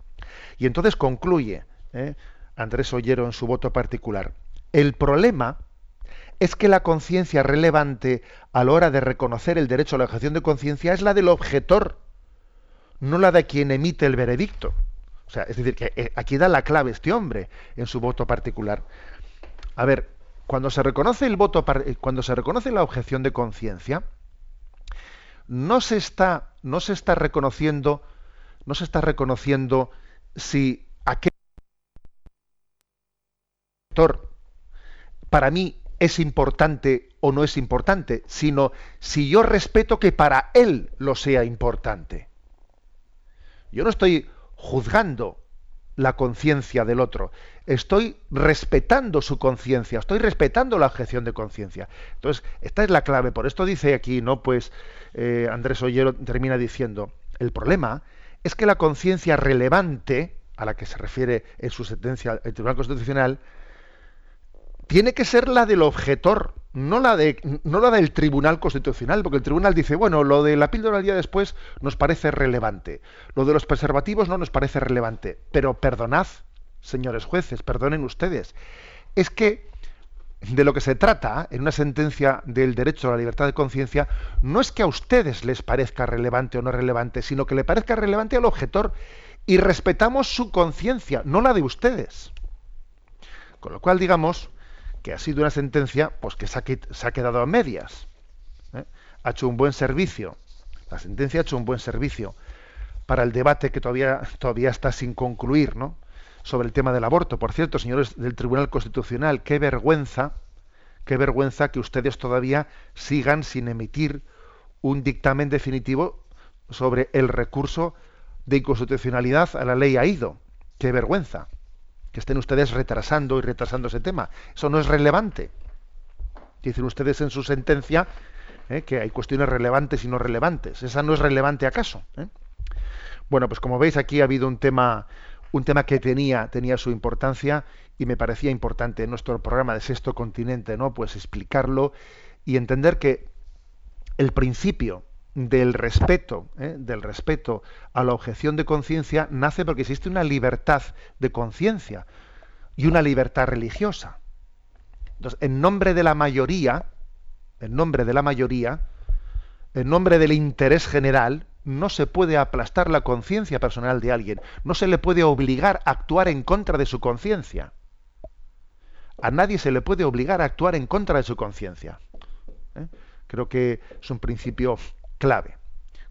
Y entonces concluye ¿eh? Andrés Ollero en su voto particular. El problema es que la conciencia relevante a la hora de reconocer el derecho a la objeción de conciencia es la del objetor no la de quien emite el veredicto. O sea, es decir, que eh, aquí da la clave este hombre en su voto particular. A ver, cuando se reconoce el voto, eh, cuando se reconoce la objeción de conciencia, no se está, no se está reconociendo, no se está reconociendo si aquel para mí es importante o no es importante, sino si yo respeto que para él lo sea importante. Yo no estoy juzgando la conciencia del otro, estoy respetando su conciencia, estoy respetando la objeción de conciencia. Entonces, esta es la clave. Por esto dice aquí, ¿no? Pues eh, Andrés Ollero termina diciendo, el problema es que la conciencia relevante, a la que se refiere en su sentencia el Tribunal Constitucional, tiene que ser la del objetor, no la, de, no la del Tribunal Constitucional, porque el Tribunal dice, bueno, lo de la píldora al día después nos parece relevante, lo de los preservativos no nos parece relevante, pero perdonad, señores jueces, perdonen ustedes, es que de lo que se trata en una sentencia del derecho a la libertad de conciencia no es que a ustedes les parezca relevante o no relevante, sino que le parezca relevante al objetor y respetamos su conciencia, no la de ustedes. Con lo cual, digamos, que ha sido una sentencia pues que se ha, quedado a medias. ¿eh? Ha hecho un buen servicio. La sentencia ha hecho un buen servicio para el debate que todavía, todavía está sin concluir, ¿no? sobre el tema del aborto. Por cierto, señores del Tribunal Constitucional, qué vergüenza, qué vergüenza que ustedes todavía sigan sin emitir un dictamen definitivo sobre el recurso de inconstitucionalidad a la ley AIDO. Qué vergüenza que estén ustedes retrasando y retrasando ese tema. Eso no es relevante. Dicen ustedes en su sentencia ¿eh? que hay cuestiones relevantes y no relevantes. ¿Esa no es relevante acaso? ¿Eh? Bueno, pues como veis aquí ha habido un tema, un tema que tenía, tenía su importancia y me parecía importante en nuestro programa de Sexto Continente, ¿no? Pues explicarlo y entender que el principio del respeto, ¿eh? del respeto a la objeción de conciencia nace porque existe una libertad de conciencia y una libertad religiosa. Entonces, en nombre de la mayoría, en nombre de la mayoría, en nombre del interés general, no se puede aplastar la conciencia personal de alguien, no se le puede obligar a actuar en contra de su conciencia. A nadie se le puede obligar a actuar en contra de su conciencia. ¿eh? Creo que es un principio clave.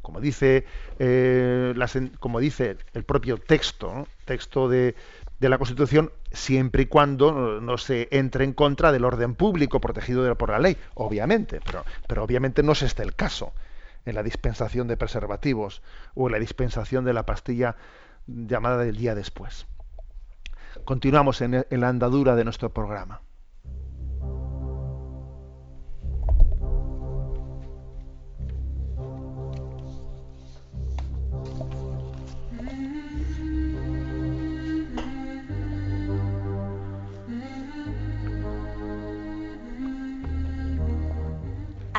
Como dice, eh, como dice el propio texto, texto de, la Constitución, siempre y cuando no, se entre en contra del orden público protegido por la ley, obviamente, pero, pero obviamente no es este el caso en la dispensación de preservativos o en la dispensación de la pastilla llamada del día después. Continuamos en la andadura de nuestro programa.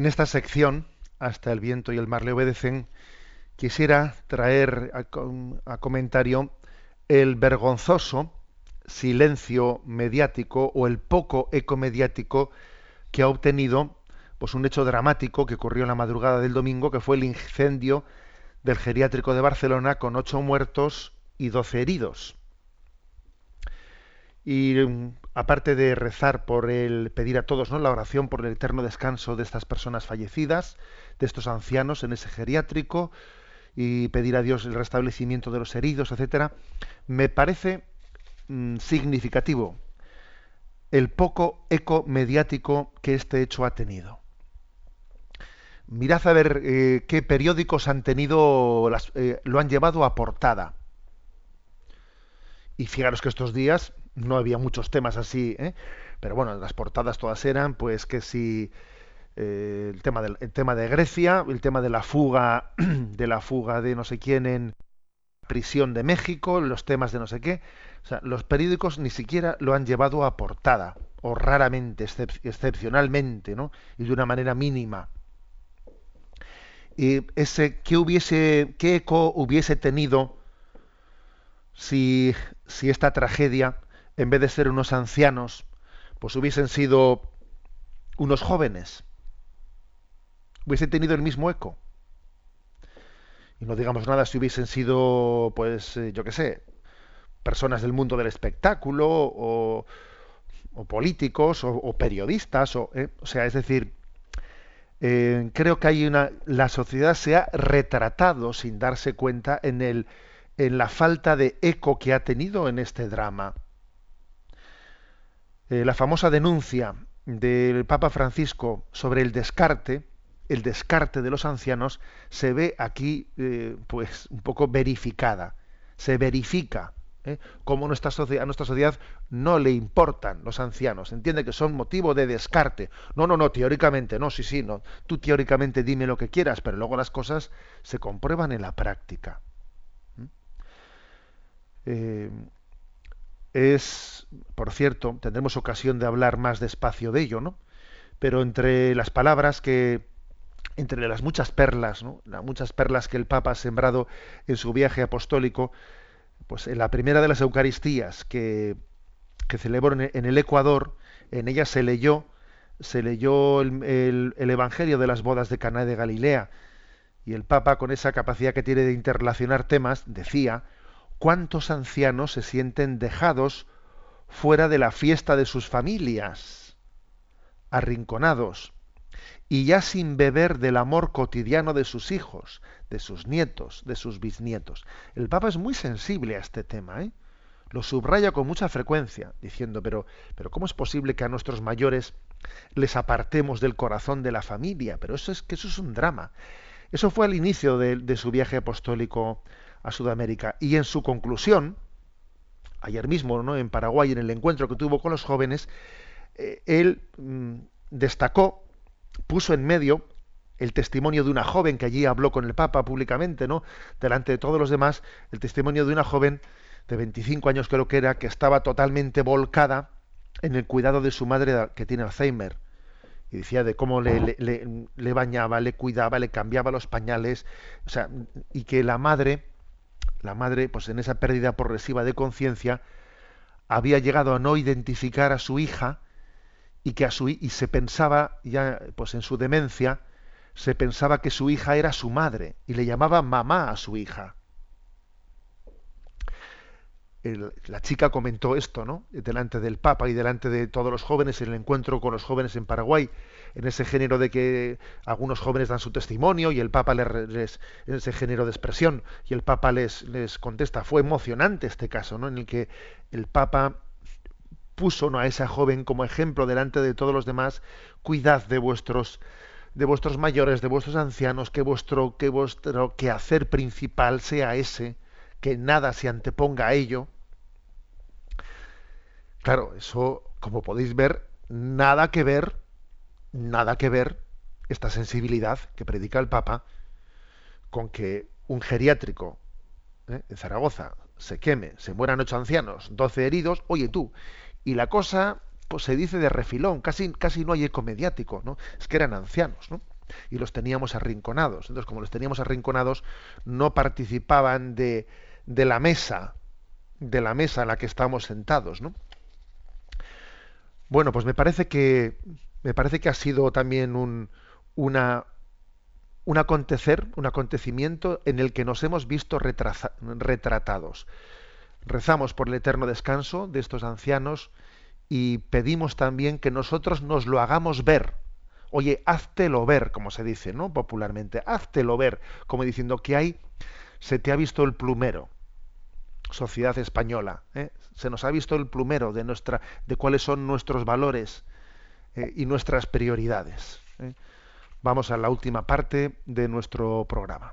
En esta sección, hasta el viento y el mar le obedecen, quisiera traer a, comentario el vergonzoso silencio mediático o el poco eco mediático que ha obtenido pues un hecho dramático que ocurrió en la madrugada del domingo, que fue el incendio del geriátrico de Barcelona con ocho muertos y doce heridos. Y mm, aparte de rezar por el pedir a todos, ¿no? la oración por el eterno descanso de estas personas fallecidas, de estos ancianos en ese geriátrico y pedir a Dios el restablecimiento de los heridos, etcétera, me parece mm, significativo el poco eco mediático que este hecho ha tenido. Mirad a ver eh, qué periódicos han tenido, las, eh, lo han llevado a portada. Y fijaros que estos días no había muchos temas así, ¿eh? pero bueno, las portadas todas eran, pues que si eh, el tema del el tema de Grecia, el tema de la fuga, de la fuga de no sé quién en prisión de México, los temas de no sé qué, o sea, los periódicos ni siquiera lo han llevado a portada, o raramente, excepcionalmente, ¿no? Y de una manera mínima. Y ese, ¿qué hubiese, qué eco hubiese tenido si, si esta tragedia en vez de ser unos ancianos, pues hubiesen sido unos jóvenes. Hubiese tenido el mismo eco. Y no digamos nada si hubiesen sido, pues, eh, yo qué sé, personas del mundo del espectáculo o, políticos o, periodistas. O, eh, o, sea, es decir, eh, creo que hay una. La sociedad se ha retratado sin darse cuenta en, el, en la falta de eco que ha tenido en este drama. Eh, la famosa denuncia del Papa Francisco sobre el descarte, el descarte de los ancianos, se ve aquí eh, pues un poco verificada. Se verifica ¿eh? cómo nuestra a nuestra sociedad no le importan los ancianos. Entiende que son motivo de descarte. No, no, no, teóricamente, no, sí, sí, no. Tú teóricamente dime lo que quieras, pero luego las cosas se comprueban en la práctica. Eh, es, por cierto, tendremos ocasión de hablar más despacio de ello, ¿no? Pero entre las palabras que, entre las muchas perlas, ¿no? Las muchas perlas que el Papa ha sembrado en su viaje apostólico, pues en la primera de las Eucaristías que, que celebró en el Ecuador, en ella se leyó, se leyó el, el Evangelio de las bodas de Caná de Galilea, y el Papa, con esa capacidad que tiene de interrelacionar temas, decía, ¿Cuántos ancianos se sienten dejados fuera de la fiesta de sus familias, arrinconados, y ya sin beber del amor cotidiano de sus hijos, de sus nietos, de sus bisnietos? El Papa es muy sensible a este tema, ¿eh? lo subraya con mucha frecuencia, diciendo, pero, pero ¿cómo es posible que a nuestros mayores les apartemos del corazón de la familia? Pero eso es que eso es un drama. Eso fue al inicio de, de su viaje apostólico a Sudamérica. Y en su conclusión, ayer mismo ¿no? en Paraguay, en el encuentro que tuvo con los jóvenes, eh, él mm, destacó, puso en medio el testimonio de una joven que allí habló con el Papa públicamente, ¿no? delante de todos los demás, el testimonio de una joven de 25 años creo que era, que estaba totalmente volcada en el cuidado de su madre que tiene Alzheimer. Y decía de cómo le, le, le bañaba, le cuidaba, le cambiaba los pañales, o sea, y que la madre la madre, pues en esa pérdida progresiva de conciencia, había llegado a no identificar a su hija y que a su y se pensaba ya pues en su demencia se pensaba que su hija era su madre y le llamaba mamá a su hija la chica comentó esto, ¿no? Delante del Papa y delante de todos los jóvenes en el encuentro con los jóvenes en Paraguay, en ese género de que algunos jóvenes dan su testimonio y el Papa les, en ese género de expresión y el Papa les, les contesta. Fue emocionante este caso, ¿no? En el que el Papa puso ¿no? a esa joven como ejemplo delante de todos los demás. Cuidad de vuestros de vuestros mayores, de vuestros ancianos, que vuestro que vuestro quehacer principal sea ese que nada se anteponga a ello. Claro, eso, como podéis ver, nada que ver, nada que ver esta sensibilidad que predica el Papa con que un geriátrico ¿eh? en Zaragoza se queme, se mueran ocho ancianos, doce heridos, oye tú, y la cosa pues se dice de refilón, casi, casi no hay eco mediático, ¿no? Es que eran ancianos, ¿no? Y los teníamos arrinconados. Entonces, como los teníamos arrinconados, no participaban de, de la mesa, de la mesa en la que estamos sentados, ¿no? Bueno, pues me parece que me parece que ha sido también un, una, un acontecer, un acontecimiento en el que nos hemos visto retratados. Rezamos por el eterno descanso de estos ancianos y pedimos también que nosotros nos lo hagamos ver. Oye, háztelo ver, como se dice, ¿no? Popularmente, háztelo ver, como diciendo que hay, se te ha visto el plumero, sociedad española, ¿eh? se nos ha visto el plumero de nuestra, de cuáles son nuestros valores eh, y nuestras prioridades. ¿eh? Vamos a la última parte de nuestro programa.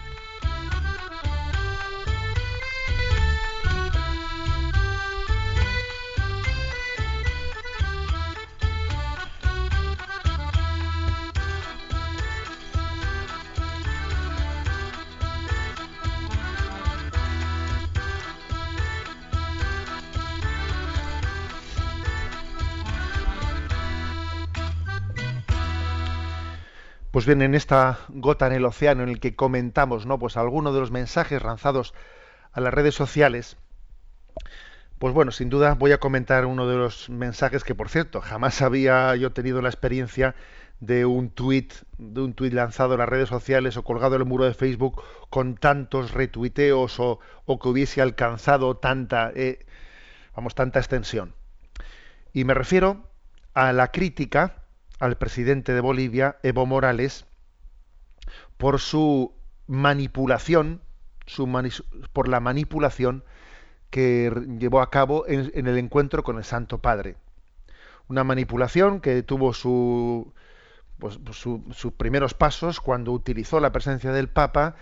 Pues bien, en esta gota en el océano en el que comentamos, ¿no? Pues algunos de los mensajes lanzados a las redes sociales. Pues bueno, sin duda voy a comentar uno de los mensajes que, por cierto, jamás había yo tenido la experiencia de un tuit, de un tuit lanzado en las redes sociales o colgado en el muro de Facebook con tantos retuiteos o, que hubiese alcanzado tanta, eh, vamos, tanta extensión. Y me refiero a la crítica al presidente de Bolivia, Evo Morales, por su manipulación, por la manipulación que llevó a cabo en, el encuentro con el Santo Padre. Una manipulación que tuvo su, pues, sus primeros pasos cuando utilizó la presencia del Papa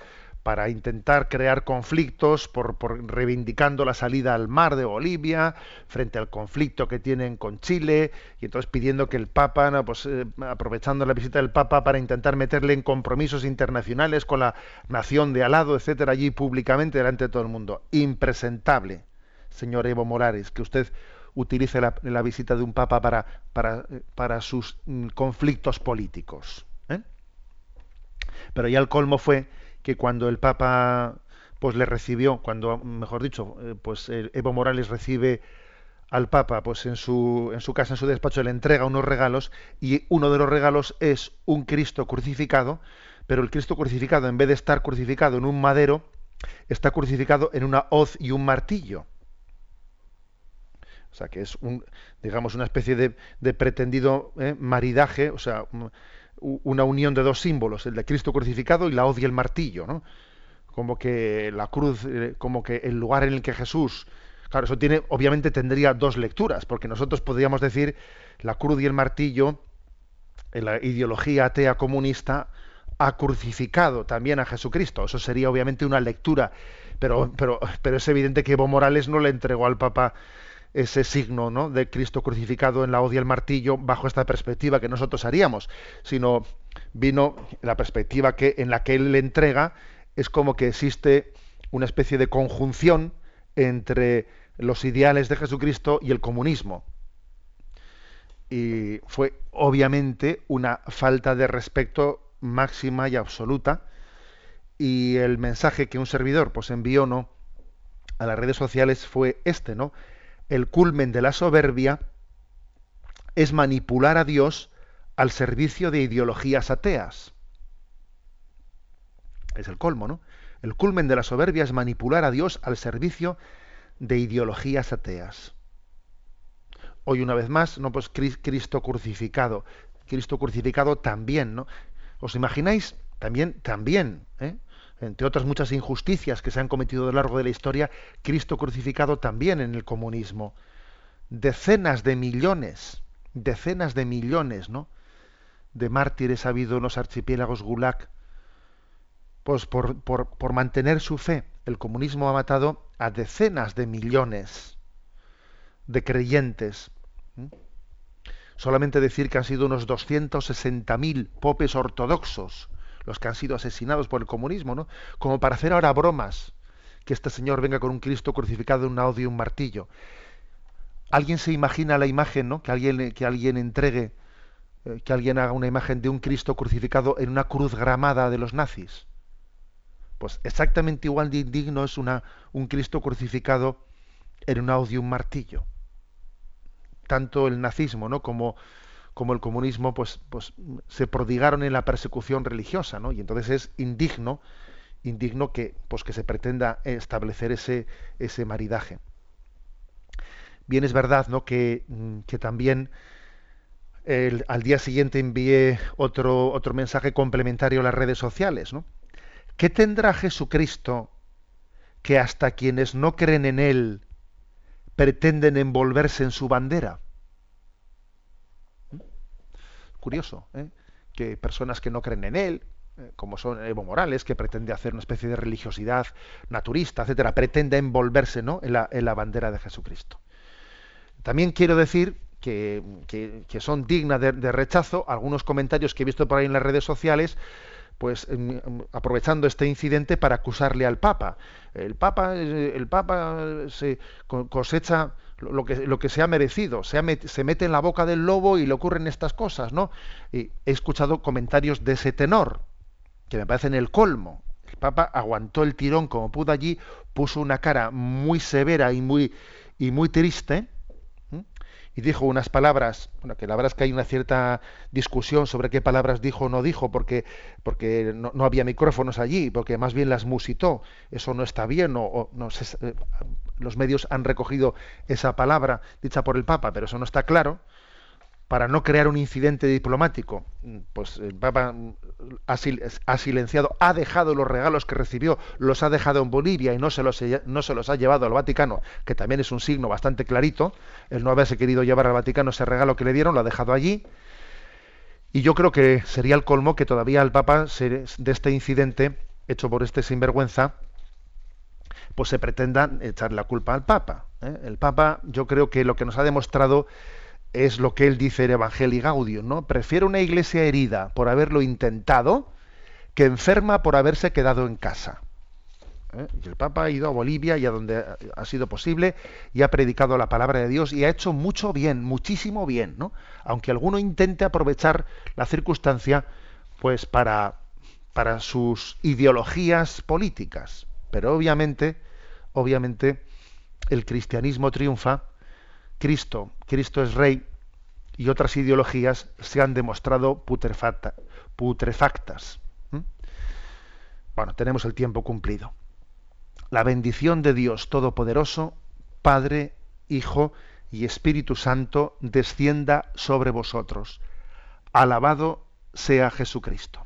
para intentar crear conflictos por, reivindicando la salida al mar de Bolivia frente al conflicto que tienen con Chile y entonces pidiendo que el Papa, pues, eh, aprovechando la visita del Papa para intentar meterle en compromisos internacionales con la nación de al lado, etcétera, allí públicamente delante de todo el mundo. Impresentable, señor Evo Morales, que usted utilice la, visita de un Papa para, para, para sus mm, conflictos políticos. ¿eh? Pero ya el colmo fue que cuando el Papa pues le recibió, cuando mejor dicho, eh, pues Evo Morales recibe al Papa pues en su en su casa, en su despacho le entrega unos regalos y uno de los regalos es un Cristo crucificado, pero el Cristo crucificado en vez de estar crucificado en un madero, está crucificado en una hoz y un martillo. O sea que es un, digamos, una especie de, de pretendido eh, maridaje, o sea, una unión de dos símbolos, el de Cristo crucificado y la hoz y el martillo, ¿no? Como que la cruz, eh, como que el lugar en el que Jesús, claro, eso tiene, obviamente tendría dos lecturas, porque nosotros podríamos decir la cruz y el martillo, en la ideología atea comunista, ha crucificado también a Jesucristo. Eso sería obviamente una lectura, pero, pero, pero es evidente que Evo Morales no le entregó al Papa ese signo ¿no? de Cristo crucificado en la odia el martillo bajo esta perspectiva que nosotros haríamos, sino vino la perspectiva que en la que él le entrega es como que existe una especie de conjunción entre los ideales de Jesucristo y el comunismo. Y fue obviamente una falta de respeto máxima y absoluta. Y el mensaje que un servidor pues envió ¿no? a las redes sociales fue este, ¿no? El culmen de la soberbia es manipular a Dios al servicio de ideologías ateas. Es el colmo, ¿no? El culmen de la soberbia es manipular a Dios al servicio de ideologías ateas. Hoy una vez más, no pues Cristo crucificado, Cristo crucificado también, ¿no? ¿Os imagináis? También, también, ¿eh? Entre otras muchas injusticias que se han cometido a lo largo de la historia, Cristo crucificado también en el comunismo. Decenas de millones, decenas de millones, ¿no? De mártires ha habido en los archipiélagos Gulag. Pues por, por, por mantener su fe, el comunismo ha matado a decenas de millones de creyentes. Solamente decir que han sido unos 260.000 popes ortodoxos los que han sido asesinados por el comunismo, ¿no? Como para hacer ahora bromas, que este señor venga con un Cristo crucificado en un audio y un martillo. ¿Alguien se imagina la imagen, ¿no? Que alguien, que alguien entregue, eh, que alguien haga una imagen de un Cristo crucificado en una cruz gramada de los nazis? Pues exactamente igual de indigno es una, un Cristo crucificado en un audio un martillo. Tanto el nazismo ¿no? como, como el comunismo pues, pues, se prodigaron en la persecución religiosa, ¿no? y entonces es indigno, indigno que, pues, que se pretenda establecer ese, ese maridaje. Bien es verdad ¿no? que, que también al día siguiente envié otro, otro mensaje complementario a las redes sociales. ¿no? ¿Qué tendrá Jesucristo que hasta quienes no creen en Él pretenden envolverse en su bandera. ¿Mm? Curioso, ¿eh? que personas que no creen en él, eh, como son Evo Morales, que pretende hacer una especie de religiosidad naturista, etcétera, pretende envolverse ¿no? en, la, bandera de Jesucristo. También quiero decir que, son dignas de, de, rechazo algunos comentarios que he visto por ahí en las redes sociales pues em, em, aprovechando este incidente para acusarle al Papa. El Papa, eh, el Papa se cosecha lo que, lo que se ha merecido, se, se mete en la boca del lobo y le ocurren estas cosas, ¿no? Y he escuchado comentarios de ese tenor, que me parecen el colmo. El Papa aguantó el tirón como pudo allí, puso una cara muy severa y muy, y muy triste, y dijo unas palabras, bueno, que la verdad es que hay una cierta discusión sobre qué palabras dijo o no dijo, porque, porque no, había micrófonos allí, porque más bien las musitó. Eso no está bien, o, no eh, los medios han recogido esa palabra dicha por el Papa, pero eso no está claro para no crear un incidente diplomático, pues el Papa ha silenciado, ha dejado los regalos que recibió, los ha dejado en Bolivia y no se los, no se los ha llevado al Vaticano, que también es un signo bastante clarito, el no haberse querido llevar al Vaticano ese regalo que le dieron, lo ha dejado allí. Y yo creo que sería el colmo que todavía el Papa, de este incidente hecho por este sinvergüenza, pues se pretenda echar la culpa al Papa. ¿eh? El Papa, yo creo que lo que nos ha demostrado es lo que él dice en Evangelii Gaudium, ¿no? Prefiero una iglesia herida por haberlo intentado que enferma por haberse quedado en casa. ¿Eh? Y el Papa ha ido a Bolivia y a donde ha sido posible y ha predicado la palabra de Dios y ha hecho mucho bien, muchísimo bien, ¿no? Aunque alguno intente aprovechar la circunstancia, pues para, para sus ideologías políticas. Pero obviamente, obviamente, el cristianismo triunfa Cristo, Cristo es rey y otras ideologías se han demostrado putrefactas. Bueno, tenemos el tiempo cumplido. La bendición de Dios Todopoderoso, Padre, Hijo y Espíritu Santo, descienda sobre vosotros. Alabado sea Jesucristo.